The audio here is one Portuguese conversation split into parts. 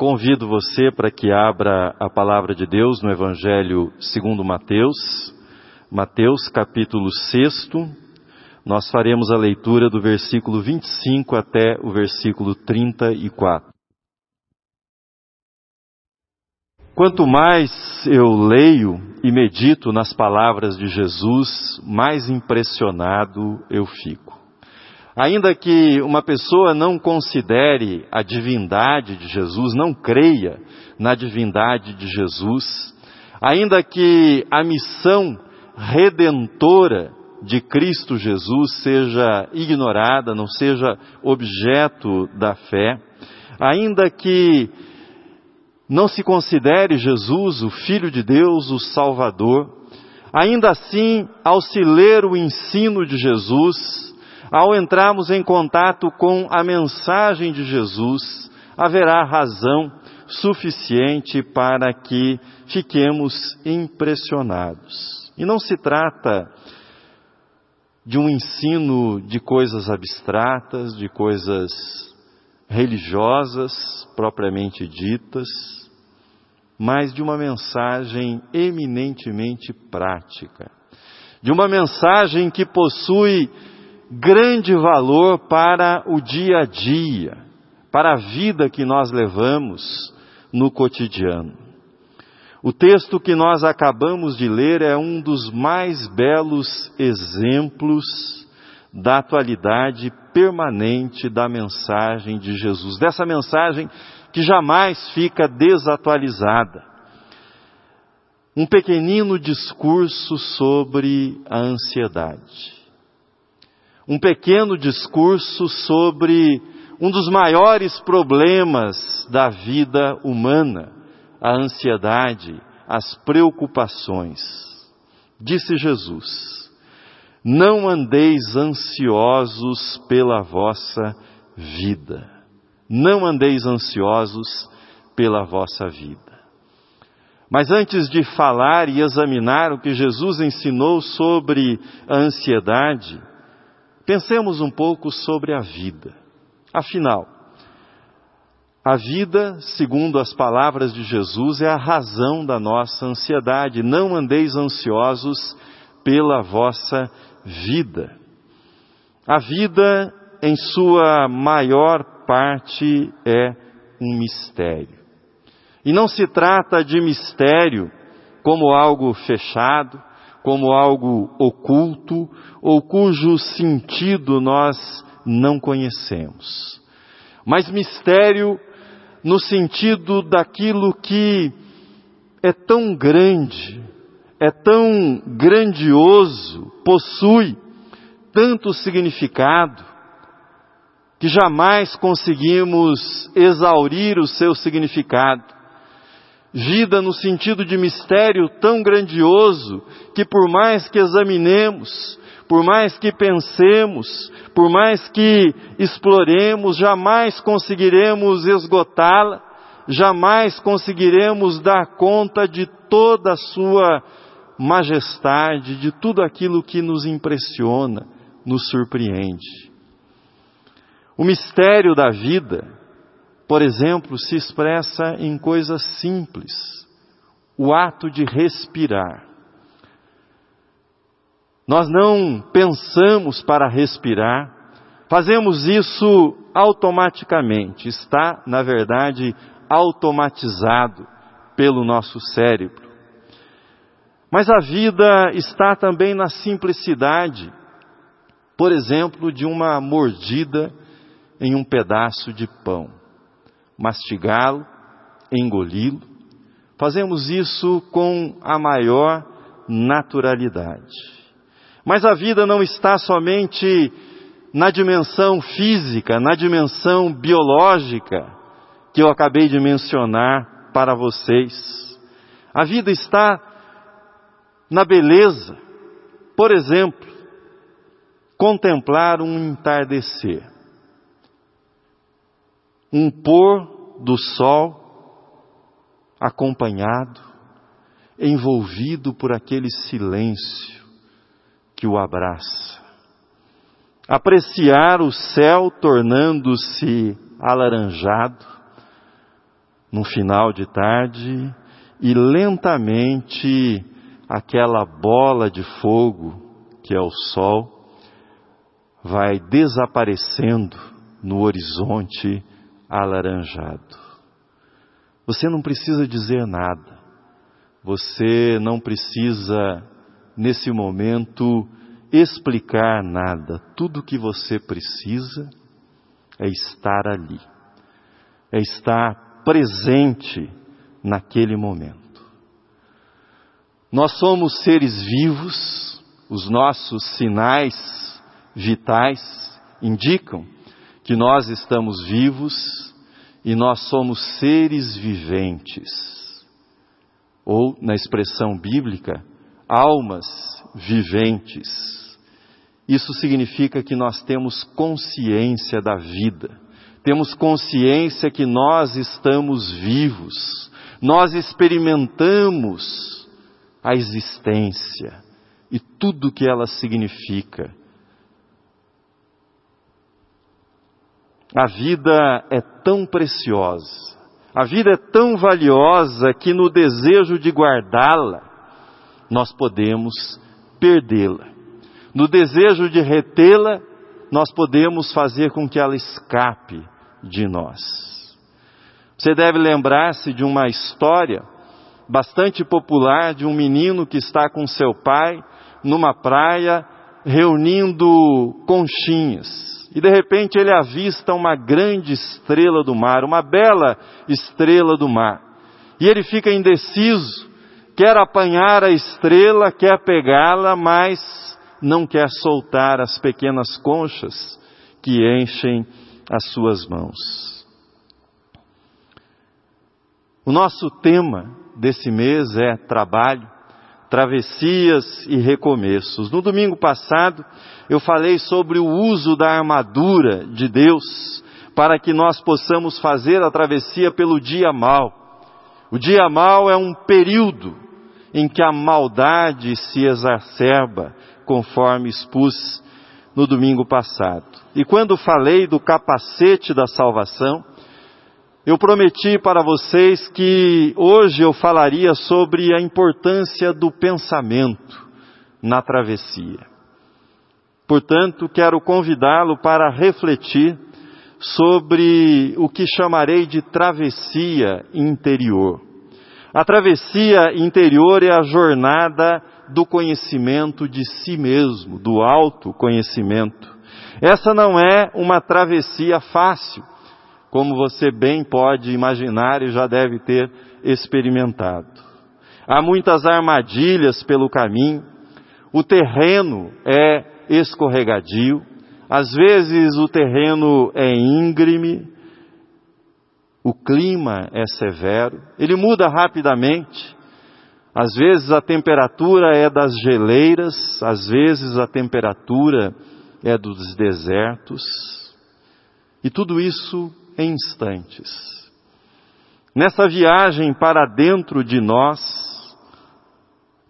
Convido você para que abra a palavra de Deus no Evangelho segundo Mateus, Mateus capítulo 6. Nós faremos a leitura do versículo 25 até o versículo 34. Quanto mais eu leio e medito nas palavras de Jesus, mais impressionado eu fico. Ainda que uma pessoa não considere a divindade de Jesus, não creia na divindade de Jesus, ainda que a missão redentora de Cristo Jesus seja ignorada, não seja objeto da fé, ainda que não se considere Jesus o Filho de Deus, o Salvador, ainda assim, ao se ler o ensino de Jesus, ao entrarmos em contato com a mensagem de Jesus, haverá razão suficiente para que fiquemos impressionados. E não se trata de um ensino de coisas abstratas, de coisas religiosas propriamente ditas, mas de uma mensagem eminentemente prática, de uma mensagem que possui grande valor para o dia a dia, para a vida que nós levamos no cotidiano. O texto que nós acabamos de ler é um dos mais belos exemplos da atualidade permanente da mensagem de Jesus, dessa mensagem que jamais fica desatualizada. Um pequenino discurso sobre a ansiedade um pequeno discurso sobre um dos maiores problemas da vida humana, a ansiedade, as preocupações. Disse Jesus: Não andeis ansiosos pela vossa vida. Não andeis ansiosos pela vossa vida. Mas antes de falar e examinar o que Jesus ensinou sobre a ansiedade, Pensemos um pouco sobre a vida. Afinal, a vida, segundo as palavras de Jesus, é a razão da nossa ansiedade. Não andeis ansiosos pela vossa vida. A vida, em sua maior parte, é um mistério. E não se trata de mistério como algo fechado, como algo oculto ou cujo sentido nós não conhecemos. Mas mistério no sentido daquilo que é tão grande, é tão grandioso, possui tanto significado, que jamais conseguimos exaurir o seu significado vida no sentido de mistério tão grandioso que por mais que examinemos, por mais que pensemos, por mais que exploremos, jamais conseguiremos esgotá-la, jamais conseguiremos dar conta de toda a sua majestade, de tudo aquilo que nos impressiona, nos surpreende. O mistério da vida por exemplo, se expressa em coisas simples. O ato de respirar. Nós não pensamos para respirar, fazemos isso automaticamente. Está, na verdade, automatizado pelo nosso cérebro. Mas a vida está também na simplicidade, por exemplo, de uma mordida em um pedaço de pão mastigá-lo, engoli-lo. Fazemos isso com a maior naturalidade. Mas a vida não está somente na dimensão física, na dimensão biológica que eu acabei de mencionar para vocês. A vida está na beleza. Por exemplo, contemplar um entardecer um pôr do sol acompanhado, envolvido por aquele silêncio que o abraça. Apreciar o céu tornando-se alaranjado, num final de tarde e lentamente aquela bola de fogo que é o sol vai desaparecendo no horizonte alaranjado. Você não precisa dizer nada. Você não precisa, nesse momento, explicar nada. Tudo que você precisa é estar ali, é estar presente naquele momento. Nós somos seres vivos, os nossos sinais vitais indicam que nós estamos vivos e nós somos seres viventes. Ou, na expressão bíblica, almas viventes. Isso significa que nós temos consciência da vida, temos consciência que nós estamos vivos, nós experimentamos a existência e tudo que ela significa. A vida é tão preciosa, a vida é tão valiosa que no desejo de guardá-la, nós podemos perdê-la. No desejo de retê-la, nós podemos fazer com que ela escape de nós. Você deve lembrar-se de uma história bastante popular de um menino que está com seu pai numa praia reunindo conchinhas. E de repente ele avista uma grande estrela do mar, uma bela estrela do mar. E ele fica indeciso, quer apanhar a estrela, quer pegá-la, mas não quer soltar as pequenas conchas que enchem as suas mãos. O nosso tema desse mês é trabalho, travessias e recomeços. No domingo passado, eu falei sobre o uso da armadura de Deus para que nós possamos fazer a travessia pelo dia mal. O dia mal é um período em que a maldade se exacerba, conforme expus no domingo passado. E quando falei do capacete da salvação, eu prometi para vocês que hoje eu falaria sobre a importância do pensamento na travessia. Portanto, quero convidá-lo para refletir sobre o que chamarei de travessia interior. A travessia interior é a jornada do conhecimento de si mesmo, do autoconhecimento. Essa não é uma travessia fácil, como você bem pode imaginar e já deve ter experimentado. Há muitas armadilhas pelo caminho, o terreno é escorregadio, às vezes o terreno é íngreme, o clima é severo, ele muda rapidamente. Às vezes a temperatura é das geleiras, às vezes a temperatura é dos desertos. E tudo isso em instantes. Nessa viagem para dentro de nós,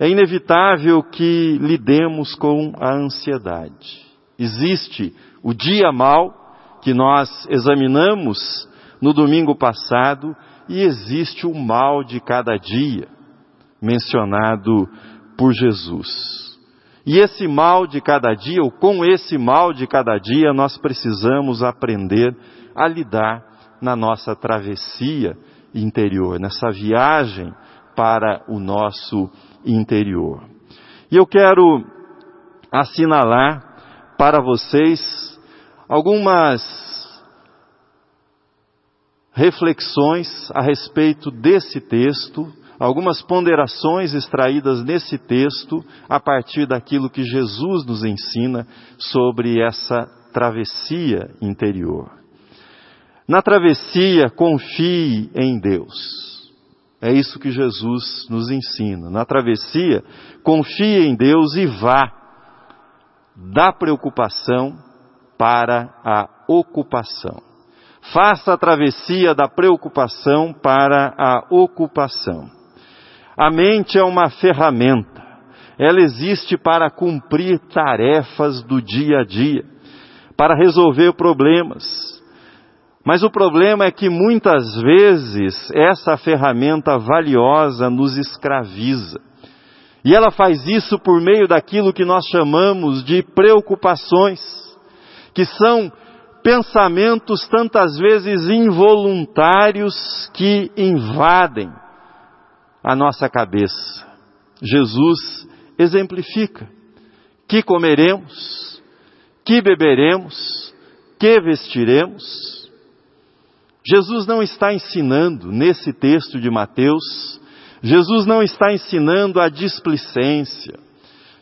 é inevitável que lidemos com a ansiedade. Existe o dia mal, que nós examinamos no domingo passado, e existe o mal de cada dia, mencionado por Jesus. E esse mal de cada dia, ou com esse mal de cada dia, nós precisamos aprender a lidar na nossa travessia interior, nessa viagem para o nosso interior. E eu quero assinalar para vocês algumas reflexões a respeito desse texto, algumas ponderações extraídas nesse texto a partir daquilo que Jesus nos ensina sobre essa travessia interior. Na travessia, confie em Deus. É isso que Jesus nos ensina. Na travessia, confie em Deus e vá da preocupação para a ocupação. Faça a travessia da preocupação para a ocupação. A mente é uma ferramenta. Ela existe para cumprir tarefas do dia a dia, para resolver problemas. Mas o problema é que muitas vezes essa ferramenta valiosa nos escraviza. E ela faz isso por meio daquilo que nós chamamos de preocupações, que são pensamentos tantas vezes involuntários que invadem a nossa cabeça. Jesus exemplifica: que comeremos, que beberemos, que vestiremos. Jesus não está ensinando nesse texto de Mateus, Jesus não está ensinando a displicência,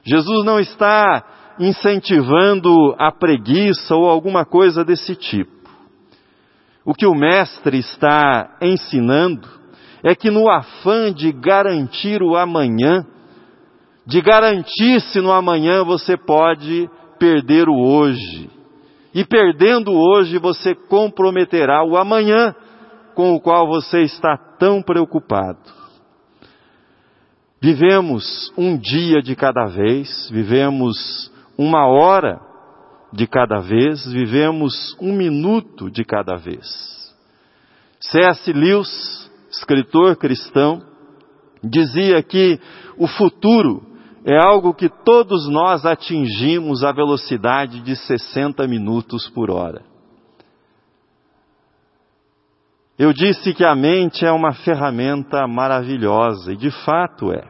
Jesus não está incentivando a preguiça ou alguma coisa desse tipo. O que o Mestre está ensinando é que no afã de garantir o amanhã, de garantir se no amanhã você pode perder o hoje. E perdendo hoje, você comprometerá o amanhã com o qual você está tão preocupado. Vivemos um dia de cada vez, vivemos uma hora de cada vez, vivemos um minuto de cada vez. C.S. Lewis, escritor cristão, dizia que o futuro é algo que todos nós atingimos a velocidade de 60 minutos por hora. Eu disse que a mente é uma ferramenta maravilhosa, e de fato é.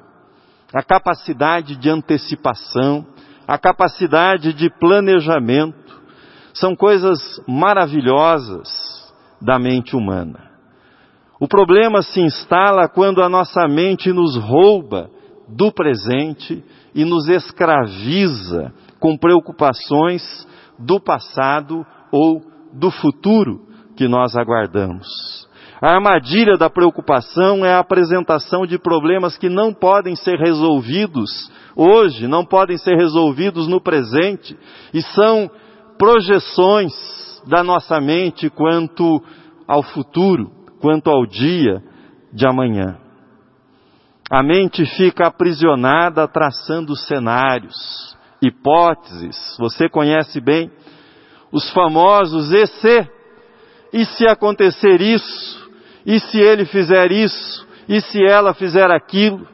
A capacidade de antecipação, a capacidade de planejamento, são coisas maravilhosas da mente humana. O problema se instala quando a nossa mente nos rouba do presente e nos escraviza com preocupações do passado ou do futuro que nós aguardamos. A armadilha da preocupação é a apresentação de problemas que não podem ser resolvidos hoje, não podem ser resolvidos no presente, e são projeções da nossa mente quanto ao futuro, quanto ao dia de amanhã. A mente fica aprisionada traçando cenários, hipóteses, você conhece bem os famosos e se, e se acontecer isso, e se ele fizer isso, e se ela fizer aquilo,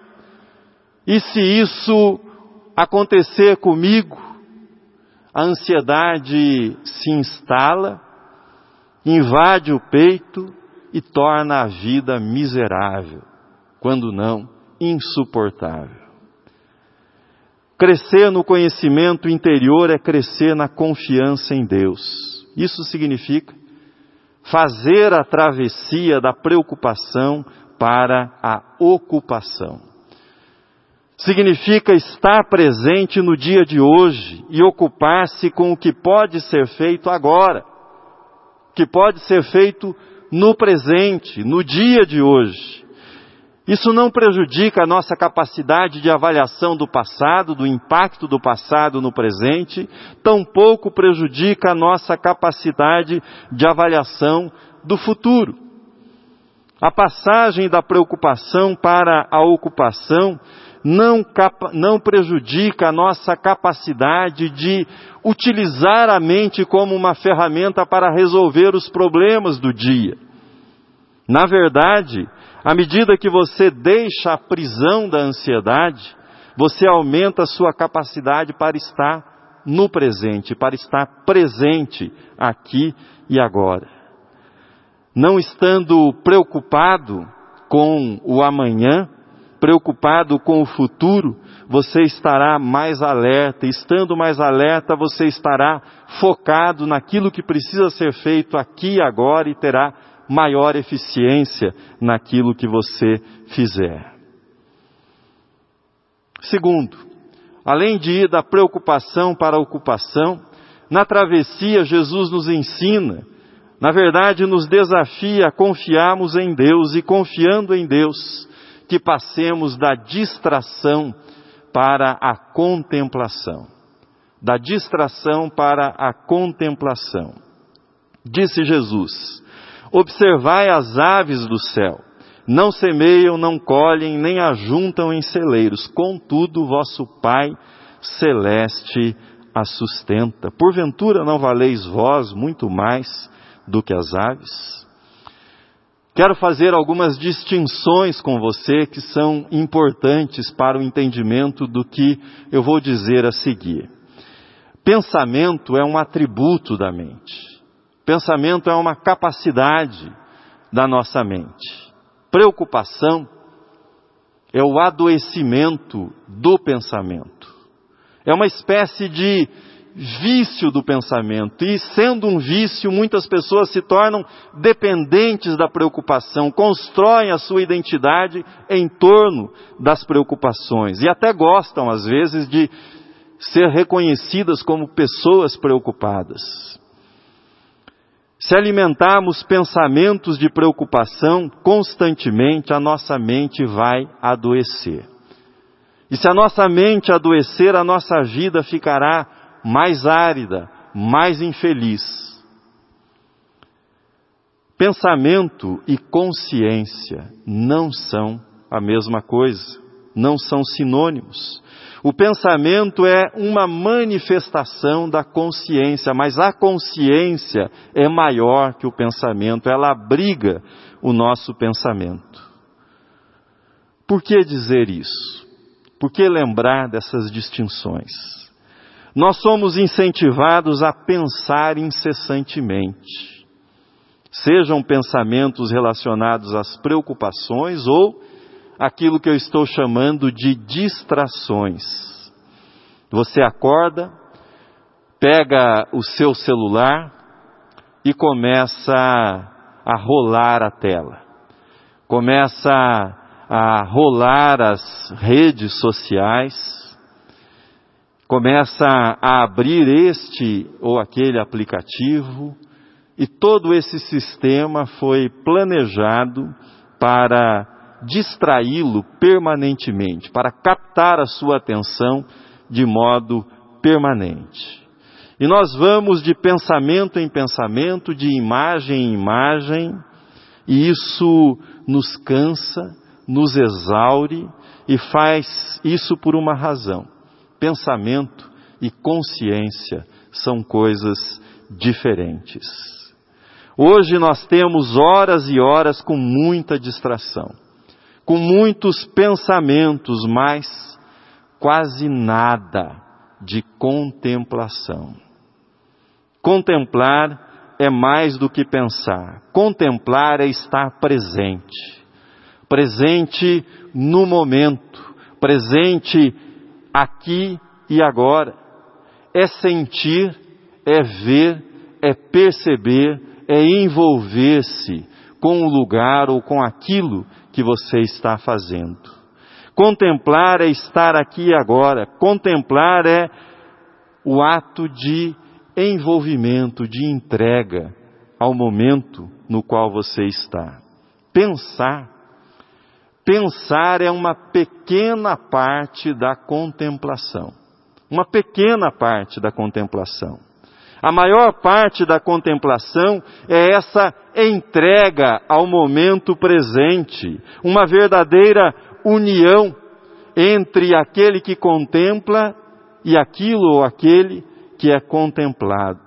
e se isso acontecer comigo, a ansiedade se instala, invade o peito e torna a vida miserável, quando não insuportável. Crescer no conhecimento interior é crescer na confiança em Deus. Isso significa fazer a travessia da preocupação para a ocupação. Significa estar presente no dia de hoje e ocupar-se com o que pode ser feito agora, que pode ser feito no presente, no dia de hoje. Isso não prejudica a nossa capacidade de avaliação do passado, do impacto do passado no presente, tampouco prejudica a nossa capacidade de avaliação do futuro. A passagem da preocupação para a ocupação não, não, prejudica a nossa capacidade de utilizar a mente como uma ferramenta para resolver os problemas do dia. Na verdade, à medida que você deixa a prisão da ansiedade, você aumenta a sua capacidade para estar no presente, para estar presente aqui e agora. Não estando preocupado com o amanhã, preocupado com o futuro, você estará mais alerta. Estando mais alerta, você estará focado naquilo que precisa ser feito aqui e agora e terá maior eficiência naquilo que você fizer. Segundo, além de ir da preocupação para a ocupação, na travessia Jesus nos ensina, na verdade nos desafia a confiarmos em Deus e confiando em Deus, que passemos da distração para a contemplação. Da distração para a contemplação. Disse Jesus: Observai as aves do céu. Não semeiam, não colhem, nem ajuntam em celeiros. Contudo, vosso Pai celeste a sustenta. Porventura não valeis vós muito mais do que as aves? Quero fazer algumas distinções com você que são importantes para o entendimento do que eu vou dizer a seguir. Pensamento é um atributo da mente. Pensamento é uma capacidade da nossa mente. Preocupação é o adoecimento do pensamento. É uma espécie de vício do pensamento. E sendo um vício, muitas pessoas se tornam dependentes da preocupação, constroem a sua identidade em torno das preocupações e até gostam, às vezes, de ser reconhecidas como pessoas preocupadas. Se alimentarmos pensamentos de preocupação constantemente, a nossa mente vai adoecer. E se a nossa mente adoecer, a nossa vida ficará mais árida, mais infeliz. Pensamento e consciência não são a mesma coisa, não são sinônimos. O pensamento é uma manifestação da consciência, mas a consciência é maior que o pensamento, ela abriga o nosso pensamento. Por que dizer isso? Por que lembrar dessas distinções? Nós somos incentivados a pensar incessantemente, sejam pensamentos relacionados às preocupações ou aquilo que eu estou chamando de distrações. Você acorda, pega o seu celular e começa a rolar a tela. Começa a rolar as redes sociais, começa a abrir este ou aquele aplicativo, e todo esse sistema foi planejado para distraí-lo permanentemente, para captar a sua atenção de modo permanente. E nós vamos de pensamento em pensamento, de imagem em imagem, e isso nos cansa, nos exaure e faz isso por uma razão. Pensamento e consciência são coisas diferentes. Hoje nós temos horas e horas com muita distração com muitos pensamentos, mas quase nada de contemplação. Contemplar é mais do que pensar. Contemplar é estar presente. Presente no momento, presente aqui e agora. É sentir, é ver, é perceber, é envolver-se com o lugar ou com aquilo que você está fazendo. Contemplar é estar aqui e agora. Contemplar é o ato de envolvimento, de entrega ao momento no qual você está. Pensar. Pensar é uma pequena parte da contemplação. Uma pequena parte da contemplação. A maior parte da contemplação é essa entrega ao momento presente, uma verdadeira união entre aquele que contempla e aquilo ou aquele que é contemplado.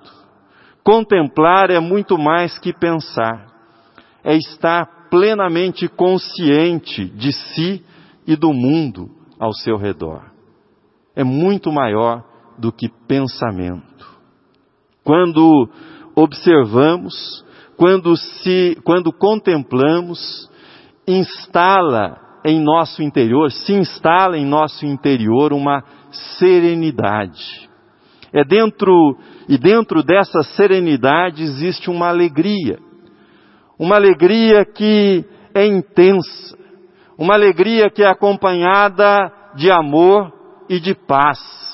Contemplar é muito mais que pensar, é estar plenamente consciente de si e do mundo ao seu redor. É muito maior do que pensamento. Quando observamos, quando, se, quando contemplamos, instala em nosso interior, se instala em nosso interior uma serenidade. É dentro, e dentro dessa serenidade existe uma alegria. Uma alegria que é intensa. Uma alegria que é acompanhada de amor e de paz.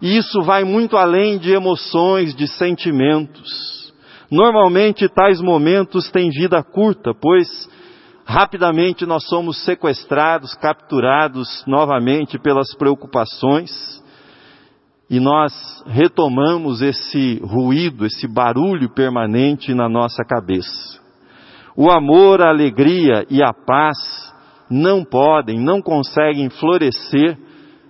E isso vai muito além de emoções, de sentimentos. Normalmente tais momentos têm vida curta, pois rapidamente nós somos sequestrados, capturados novamente pelas preocupações e nós retomamos esse ruído, esse barulho permanente na nossa cabeça. O amor, a alegria e a paz não podem, não conseguem florescer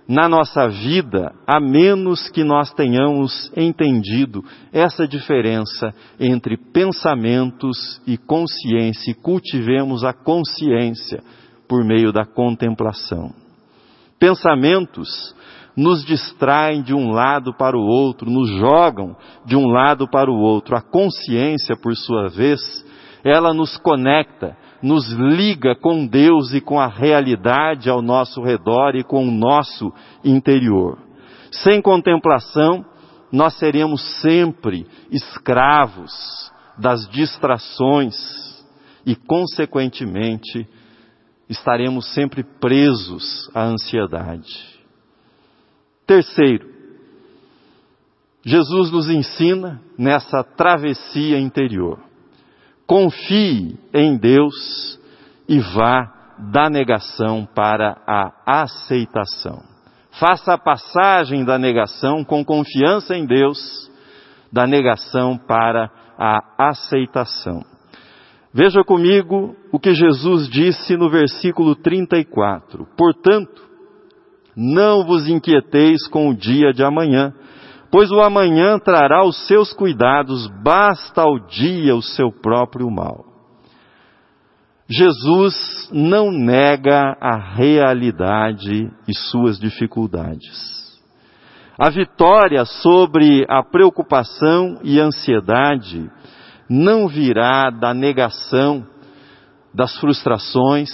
na nossa vida, a menos que nós tenhamos entendido essa diferença entre pensamentos e consciência e cultivemos a consciência por meio da contemplação. Pensamentos nos distraem de um lado para o outro, nos jogam de um lado para o outro. A consciência, por sua vez, ela nos conecta, nos liga com Deus e com a realidade ao nosso redor e com o nosso interior. Sem contemplação, nós seremos sempre escravos das distrações e, consequentemente, estaremos sempre presos à ansiedade. Terceiro, Jesus nos ensina nessa travessia interior. Confie em Deus e vá da negação para a aceitação. Faça a passagem da negação com confiança em Deus, da negação para a aceitação. Veja comigo o que Jesus disse no versículo 34. Portanto, não vos inquieteis com o dia de amanhã, pois o amanhã trará os seus cuidados, basta ao dia o seu próprio mal. Jesus não nega a realidade e suas dificuldades. A vitória sobre a preocupação e ansiedade não virá da negação das frustrações,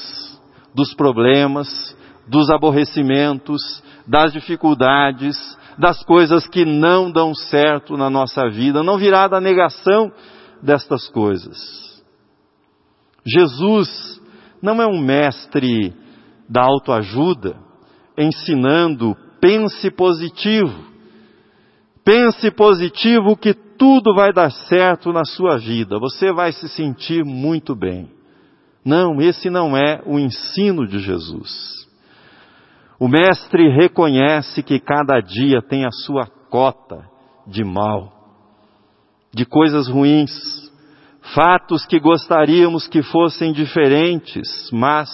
dos problemas, dos aborrecimentos, das dificuldades, das coisas que não dão certo na nossa vida, não virá da negação destas coisas. Jesus não é um mestre da autoajuda ensinando pense positivo. Pense positivo que tudo vai dar certo na sua vida, você vai se sentir muito bem. Não, esse não é o ensino de Jesus. O Mestre reconhece que cada dia tem a sua cota de mal, de coisas ruins, fatos que gostaríamos que fossem diferentes, mas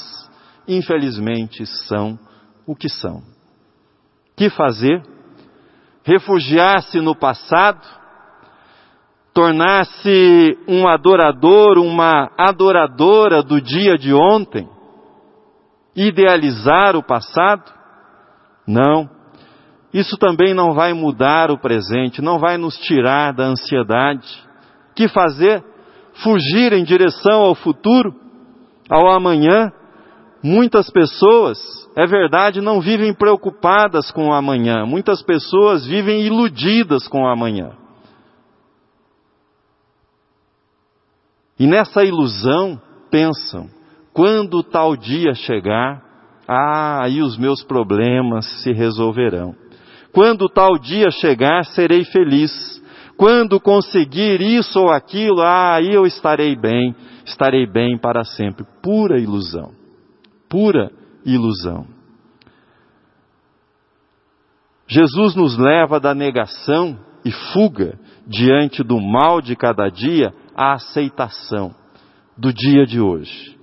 infelizmente são o que são. Que fazer? Refugiar-se no passado? Tornar-se um adorador, uma adoradora do dia de ontem? Idealizar o passado? Não. Isso também não vai mudar o presente, não vai nos tirar da ansiedade. Que fazer? Fugir em direção ao futuro, ao amanhã? Muitas pessoas, é verdade, não vivem preocupadas com o amanhã. Muitas pessoas vivem iludidas com o amanhã. E nessa ilusão pensam: quando tal dia chegar, ah, aí os meus problemas se resolverão. Quando tal dia chegar, serei feliz. Quando conseguir isso ou aquilo, ah, aí eu estarei bem, estarei bem para sempre. Pura ilusão. Pura ilusão. Jesus nos leva da negação e fuga diante do mal de cada dia à aceitação do dia de hoje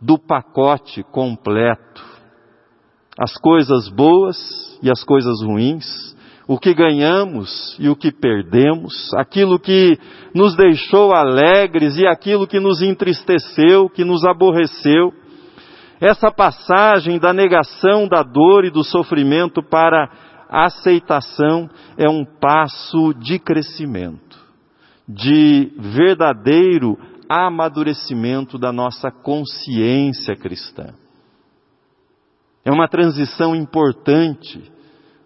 do pacote completo. As coisas boas e as coisas ruins, o que ganhamos e o que perdemos, aquilo que nos deixou alegres e aquilo que nos entristeceu, que nos aborreceu. Essa passagem da negação da dor e do sofrimento para a aceitação é um passo de crescimento, de verdadeiro amadurecimento da nossa consciência cristã. É uma transição importante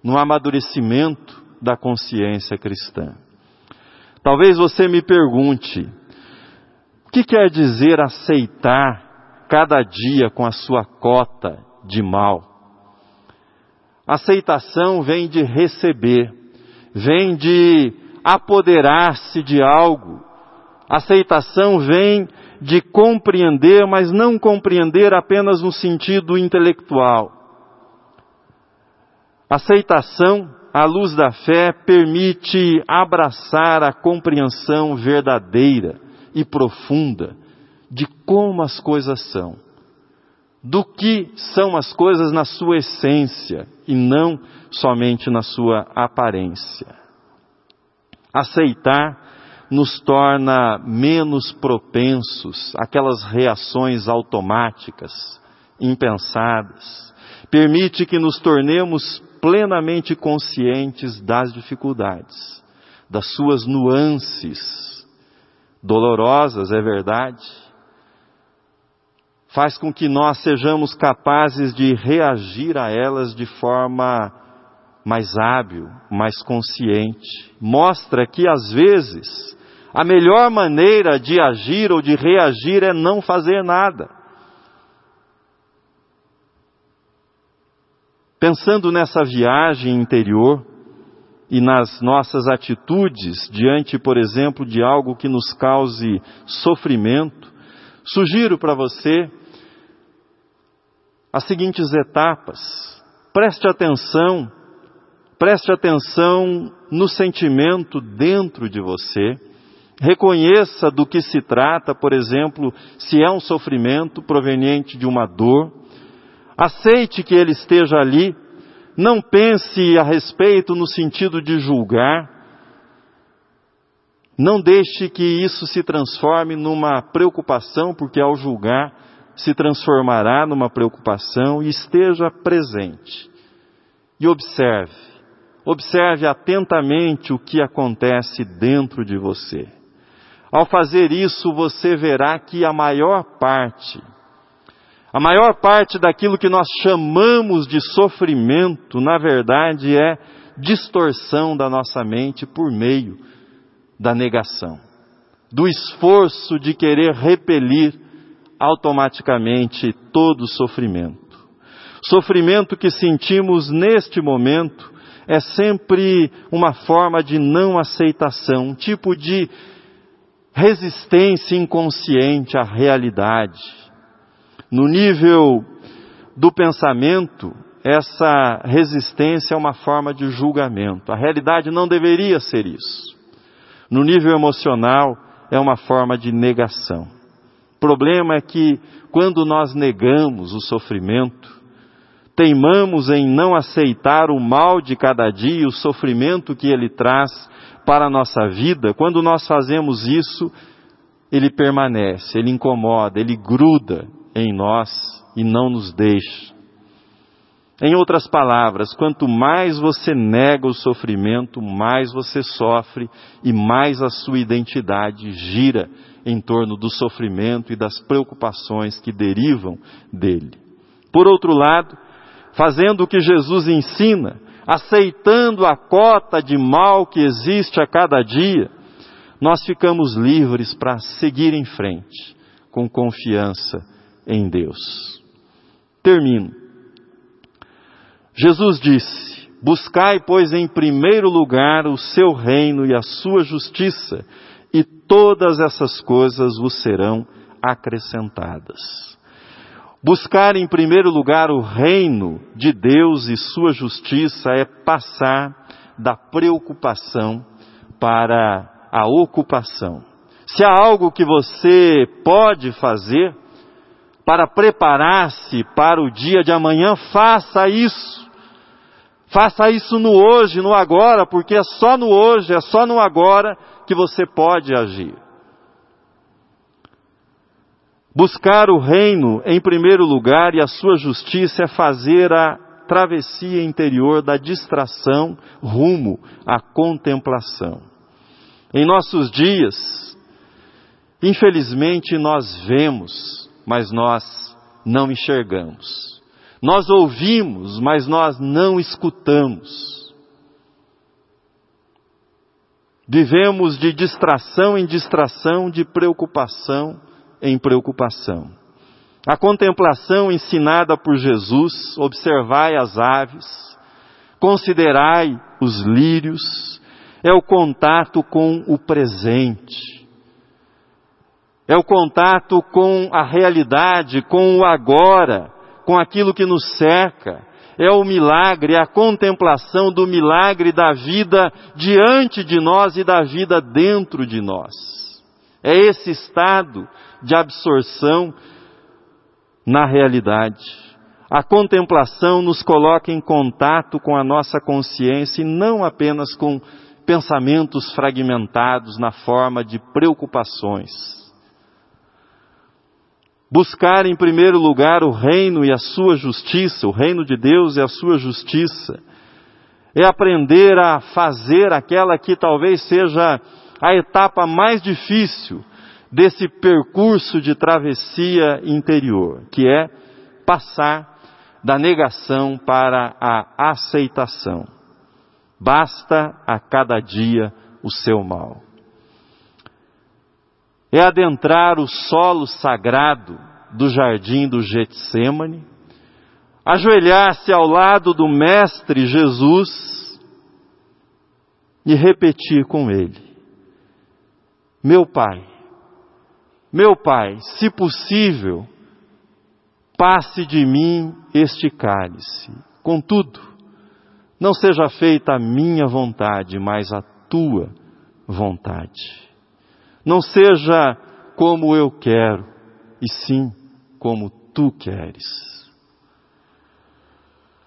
no amadurecimento da consciência cristã. Talvez você me pergunte, o que quer dizer aceitar cada dia com a sua cota de mal? Aceitação vem de receber, vem de apoderar-se de algo, Aceitação vem de compreender, mas não compreender apenas no sentido intelectual. Aceitação, à luz da fé, permite abraçar a compreensão verdadeira e profunda de como as coisas são, do que são as coisas na sua essência e não somente na sua aparência. Aceitar nos torna menos propensos àquelas reações automáticas, impensadas. Permite que nos tornemos plenamente conscientes das dificuldades, das suas nuances, dolorosas, é verdade. Faz com que nós sejamos capazes de reagir a elas de forma mais hábil, mais consciente. Mostra que às vezes a melhor maneira de agir ou de reagir é não fazer nada. Pensando nessa viagem interior e nas nossas atitudes diante, por exemplo, de algo que nos cause sofrimento, sugiro para você as seguintes etapas. Preste atenção, preste atenção no sentimento dentro de você Reconheça do que se trata, por exemplo, se é um sofrimento proveniente de uma dor. Aceite que ele esteja ali. Não pense a respeito no sentido de julgar. Não deixe que isso se transforme numa preocupação, porque ao julgar se transformará numa preocupação e esteja presente. E observe, observe atentamente o que acontece dentro de você. Ao fazer isso, você verá que a maior parte, a maior parte daquilo que nós chamamos de sofrimento, na verdade é distorção da nossa mente por meio da negação, do esforço de querer repelir automaticamente todo sofrimento. Sofrimento que sentimos neste momento é sempre uma forma de não aceitação, um tipo de resistência inconsciente à realidade. No nível do pensamento, essa resistência é uma forma de julgamento. A realidade não deveria ser isso. No nível emocional, é uma forma de negação. O problema é que, quando nós negamos o sofrimento, teimamos em não aceitar o mal de cada dia, o sofrimento que ele traz para a nossa vida, quando nós fazemos isso, ele permanece, ele incomoda, ele gruda em nós e não nos deixa. Em outras palavras, quanto mais você nega o sofrimento, mais você sofre e mais a sua identidade gira em torno do sofrimento e das preocupações que derivam dele. Por outro lado, fazendo o que Jesus ensina, aceitando a cota de mal que existe a cada dia, nós ficamos livres para seguir em frente com confiança em Deus. Termino. Jesus disse: Buscai, pois, em primeiro lugar o seu reino e a sua justiça, e todas essas coisas vos serão acrescentadas. Buscar em primeiro lugar o reino de Deus e sua justiça é passar da preocupação para a ocupação. Se há algo que você pode fazer para preparar-se para o dia de amanhã, faça isso. Faça isso no hoje, no agora, porque é só no hoje, é só no agora que você pode agir. Buscar o reino em primeiro lugar e a sua justiça é fazer a travessia interior da distração rumo à contemplação. Em nossos dias, infelizmente nós vemos, mas nós não enxergamos. Nós ouvimos, mas nós não escutamos. Vivemos de distração em distração, de preocupação em preocupação. A contemplação ensinada por Jesus, observai as aves, considerai os lírios, é o contato com o presente. É o contato com a realidade, com o agora, com aquilo que nos cerca. É o milagre, é a contemplação do milagre da vida diante de nós e da vida dentro de nós. É esse estado de absorção na realidade. A contemplação nos coloca em contato com a nossa consciência e não apenas com pensamentos fragmentados na forma de preocupações. Buscar em primeiro lugar o reino e a sua justiça, o reino de Deus e a sua justiça, é aprender a fazer aquela que talvez seja a etapa mais difícil desse percurso de travessia interior, que é passar da negação para a aceitação. Basta a cada dia o seu mal. É adentrar o solo sagrado do jardim do Getsemane, ajoelhar-se ao lado do Mestre Jesus e repetir com ele: Meu Pai, meu Pai, se possível, passe de mim este cálice. Contudo, não seja feita a minha vontade, mas a tua vontade. Não seja como eu quero, e sim como tu queres.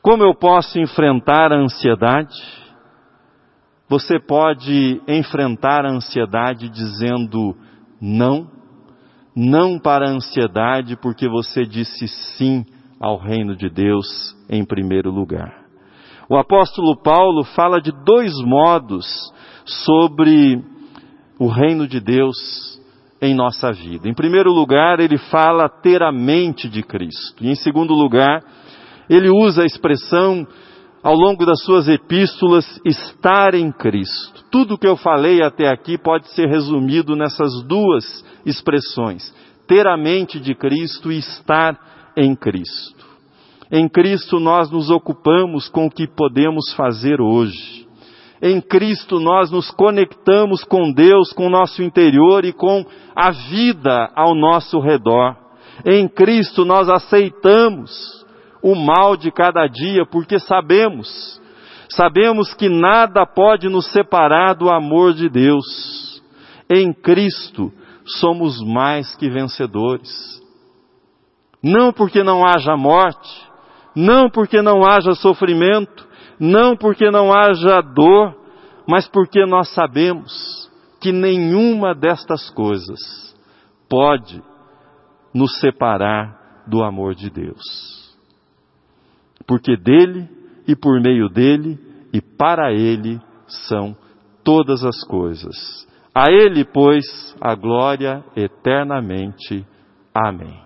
Como eu posso enfrentar a ansiedade? Você pode enfrentar a ansiedade dizendo não não para a ansiedade, porque você disse sim ao reino de Deus em primeiro lugar. O apóstolo Paulo fala de dois modos sobre o reino de Deus em nossa vida. Em primeiro lugar, ele fala ter a mente de Cristo. E em segundo lugar, ele usa a expressão ao longo das suas epístolas estar em Cristo. Tudo o que eu falei até aqui pode ser resumido nessas duas expressões: ter a mente de Cristo e estar em Cristo. Em Cristo nós nos ocupamos com o que podemos fazer hoje. Em Cristo nós nos conectamos com Deus, com o nosso interior e com a vida ao nosso redor. Em Cristo nós aceitamos o mal de cada dia porque sabemos, sabemos que nada pode nos separar do amor de Deus. Em Cristo somos mais que vencedores. Não porque não haja morte, não porque não haja sofrimento, não porque não haja dor, mas porque nós sabemos que nenhuma destas coisas pode nos separar do amor de Deus. Porque dele e por meio dele e para ele são todas as coisas. A Ele, pois, a glória eternamente. Amém.